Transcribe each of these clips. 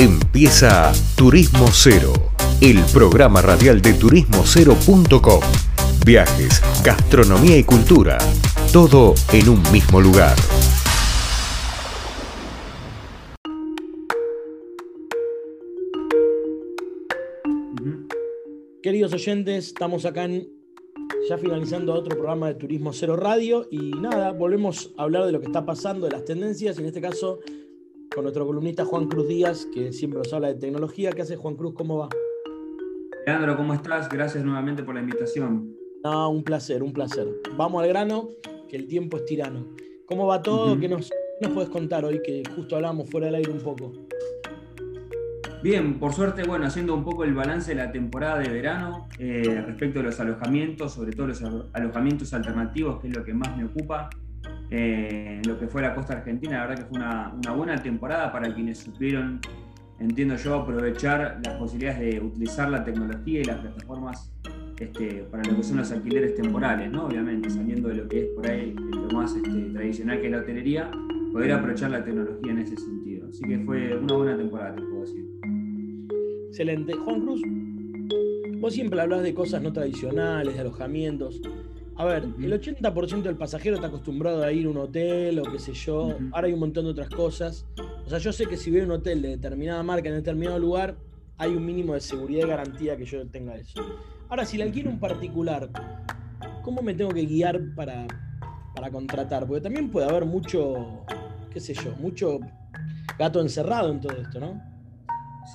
Empieza Turismo Cero, el programa radial de turismocero.com. Viajes, gastronomía y cultura, todo en un mismo lugar. Queridos oyentes, estamos acá ya finalizando otro programa de Turismo Cero Radio y nada, volvemos a hablar de lo que está pasando, de las tendencias, en este caso con nuestro columnista Juan Cruz Díaz, que siempre nos habla de tecnología. ¿Qué hace Juan Cruz? ¿Cómo va? Leandro, ¿cómo estás? Gracias nuevamente por la invitación. No, un placer, un placer. Vamos al grano, que el tiempo es tirano. ¿Cómo va todo? ¿Qué nos, nos puedes contar hoy? Que justo hablamos fuera del aire un poco. Bien, por suerte, bueno, haciendo un poco el balance de la temporada de verano eh, respecto a los alojamientos, sobre todo los alojamientos alternativos, que es lo que más me ocupa, eh, lo que fue la costa argentina, la verdad que fue una, buena temporada para quienes supieron, entiendo yo, aprovechar las posibilidades de utilizar la tecnología y las plataformas este, para lo que son los alquileres temporales, ¿no? Obviamente, saliendo de lo que es por ahí lo más este, tradicional que es la hotelería, poder aprovechar la tecnología en ese sentido. Así que fue una buena temporada, te puedo decir. Excelente. Juan Cruz, vos siempre hablas de cosas no tradicionales, de alojamientos. A ver, el 80% del pasajero está acostumbrado a ir a un hotel o qué sé yo. Ahora hay un montón de otras cosas. O sea, yo sé que si voy a un hotel de determinada marca en determinado lugar, hay un mínimo de seguridad y garantía que yo tenga eso. Ahora, si la alquilo un particular, ¿cómo me tengo que guiar para, para contratar? Porque también puede haber mucho, qué sé yo, mucho gato encerrado en todo esto, ¿no?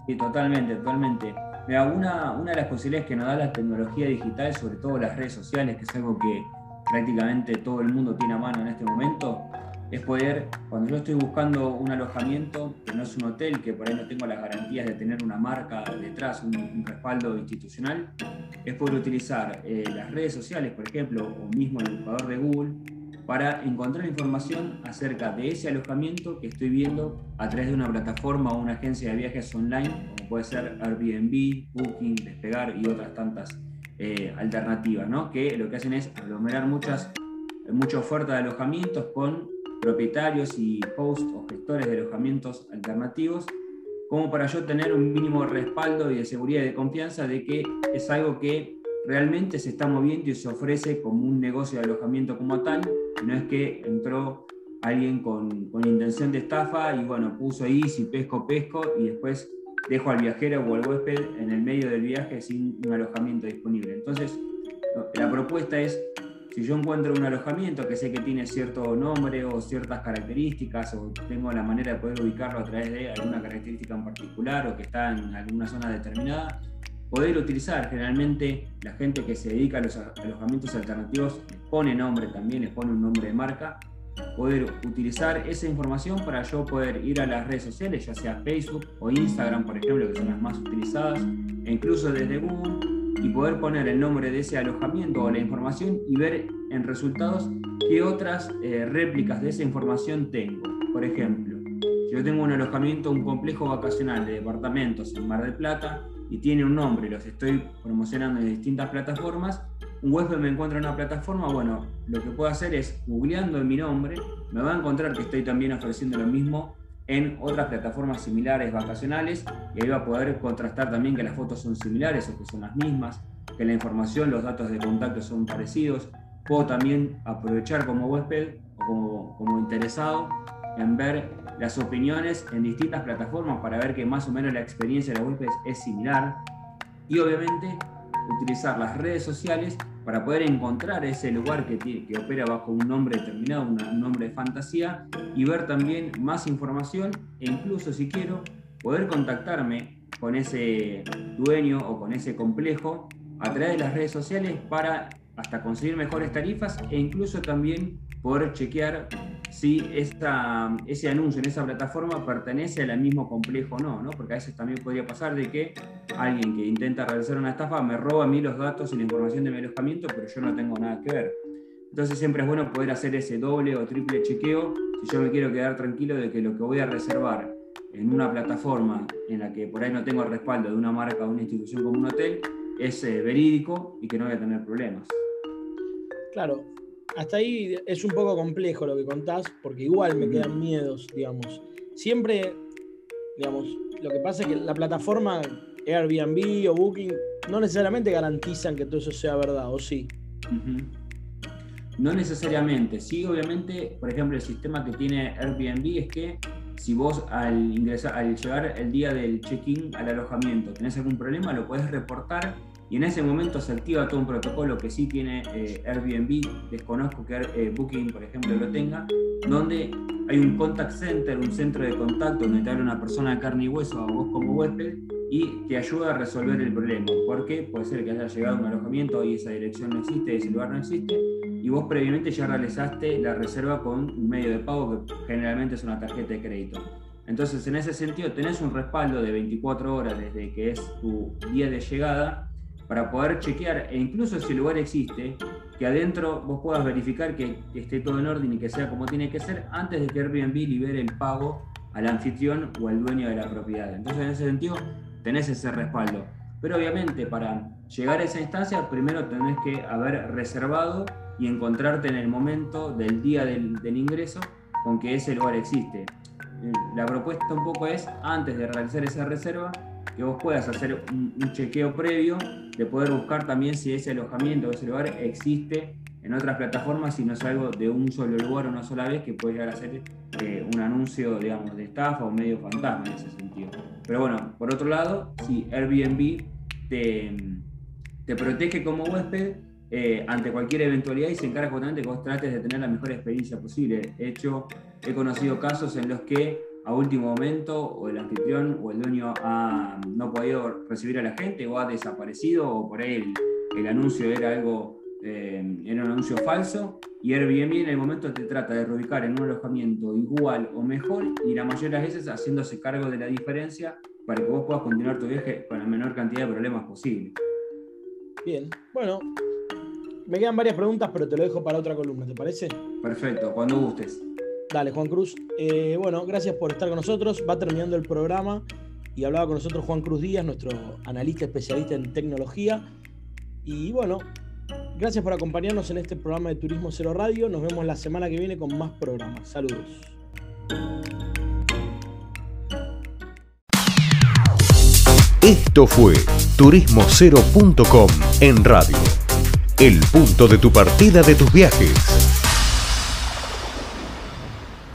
Sí, totalmente, totalmente. Mira, una, una de las posibilidades que nos da la tecnología digital, sobre todo las redes sociales, que es algo que prácticamente todo el mundo tiene a mano en este momento, es poder, cuando yo estoy buscando un alojamiento, que no es un hotel, que por ahí no tengo las garantías de tener una marca detrás, un, respaldo institucional, es poder utilizar eh, las redes sociales, por ejemplo, o mismo el buscador de Google, para encontrar información acerca de ese alojamiento que estoy viendo a través de una plataforma o una agencia de viajes online, como puede ser Airbnb, Booking, Despegar y otras tantas eh, alternativas, ¿no? que lo que hacen es aglomerar muchas, mucha oferta de alojamientos con propietarios y hosts o gestores de alojamientos alternativos, como para yo tener un mínimo respaldo y de seguridad y de confianza de que es algo que realmente se está moviendo y se ofrece como un negocio de alojamiento como tal, no es que entró alguien con, intención de estafa y bueno, puso ahí si pesco, pesco y después dejo al viajero o al huésped en el medio del viaje sin un alojamiento disponible. Entonces, la propuesta es, si yo encuentro un alojamiento que sé que tiene cierto nombre o ciertas características o tengo la manera de poder ubicarlo a través de alguna característica en particular o que está en alguna zona determinada, poder utilizar. Generalmente la gente que se dedica a los alojamientos alternativos les pone nombre también, les pone un nombre de marca. Poder utilizar esa información para yo poder ir a las redes sociales, ya sea Facebook o Instagram, por ejemplo, que son las más utilizadas, e incluso desde Google, y poder poner el nombre de ese alojamiento o la información y ver en resultados qué otras eh, réplicas de esa información tengo. Por ejemplo, yo tengo un alojamiento, un complejo vacacional de departamentos en Mar del Plata, y tiene un nombre los estoy promocionando en distintas plataformas, un huésped me encuentra en una plataforma, bueno, lo que puedo hacer es, googleando en mi nombre, me va a encontrar que estoy también ofreciendo lo mismo en otras plataformas similares vacacionales y ahí va a poder contrastar también que las fotos son similares o que son las mismas, que la información, los datos de contacto son parecidos. Puedo también aprovechar como huésped o como, como interesado en ver las opiniones en distintas plataformas para ver que más o menos la experiencia de los huéspedes es similar. Y obviamente utilizar las redes sociales para poder encontrar ese lugar que, que opera bajo un nombre determinado, un nombre de fantasía y ver también más información e incluso si quiero poder contactarme con ese dueño o con ese complejo a través de las redes sociales para hasta conseguir mejores tarifas e incluso también poder chequear si ese anuncio en esa plataforma pertenece al mismo complejo o no, no, porque a veces también podría pasar de que alguien que intenta realizar una estafa me roba a mí los datos y la información de mi alojamiento, pero yo no tengo nada que ver. Entonces siempre es bueno poder hacer ese doble o triple chequeo si yo me quiero quedar tranquilo de que lo que voy a reservar en una plataforma en la que por ahí no tengo el respaldo de una marca o una institución como un hotel es eh, verídico y que no voy a tener problemas. Claro, hasta ahí es un poco complejo lo que contás, porque igual me quedan miedos, digamos. Siempre Digamos, lo que pasa es que la plataforma Airbnb o Booking no necesariamente garantizan que todo eso sea verdad, ¿o sí? No necesariamente. Sí, obviamente, por ejemplo, el sistema que tiene Airbnb es que si vos al ingresar, al llegar el día del check-in al alojamiento tenés algún problema, lo podés reportar y en ese momento se activa todo un protocolo que sí tiene eh, Airbnb, desconozco que eh, Booking, por ejemplo, lo tenga, donde hay un contact center, un centro de contacto donde te habla una persona de carne y hueso a vos como huésped y te ayuda a resolver el problema. Porque puede ser que haya llegado a un alojamiento y esa dirección no existe, ese lugar no existe, y vos previamente ya realizaste la reserva con un medio de pago que generalmente es una tarjeta de crédito. Entonces, en ese sentido, tenés un respaldo de 24 horas desde que es tu día de llegada para poder chequear, e incluso si el lugar existe, que adentro vos puedas verificar que, esté todo en orden y que sea como tiene que ser antes de que Airbnb libere el pago al anfitrión o al dueño de la propiedad. Entonces, en ese sentido, tenés ese respaldo. Pero obviamente, para llegar a esa instancia, primero tenés que haber reservado y encontrarte en el momento del día del, del ingreso con que ese lugar existe. La propuesta un poco es, antes de realizar esa reserva, que vos puedas hacer un, chequeo previo, de poder buscar también si ese alojamiento o ese lugar existe en otras plataformas y no es algo de un solo lugar o una sola vez que puede llegar a ser eh, un anuncio, digamos, de estafa o medio fantasma en ese sentido. Pero bueno, por otro lado, si Airbnb te, te protege como huésped eh, ante cualquier eventualidad y se encarga justamente que vos trates de tener la mejor experiencia posible. De hecho, he conocido casos en los que a último momento o el anfitrión o el dueño ha, no ha podido recibir a la gente o ha desaparecido o por ahí el, anuncio era algo, eh, era un anuncio falso y Airbnb en el momento te trata de reubicar en un alojamiento igual o mejor y la mayoría de las veces haciéndose cargo de la diferencia para que vos puedas continuar tu viaje con la menor cantidad de problemas posible. Bien, bueno, me quedan varias preguntas, pero te lo dejo para otra columna, ¿te parece? Perfecto, cuando gustes. Dale, Juan Cruz. Eh, bueno, gracias por estar con nosotros. Va terminando el programa y hablaba con nosotros Juan Cruz Díaz, nuestro analista especialista en tecnología. Y bueno, gracias por acompañarnos en este programa de Turismo Cero Radio. Nos vemos la semana que viene con más programas. Saludos. Esto fue turismocero.com en radio. El punto de tu partida de tus viajes.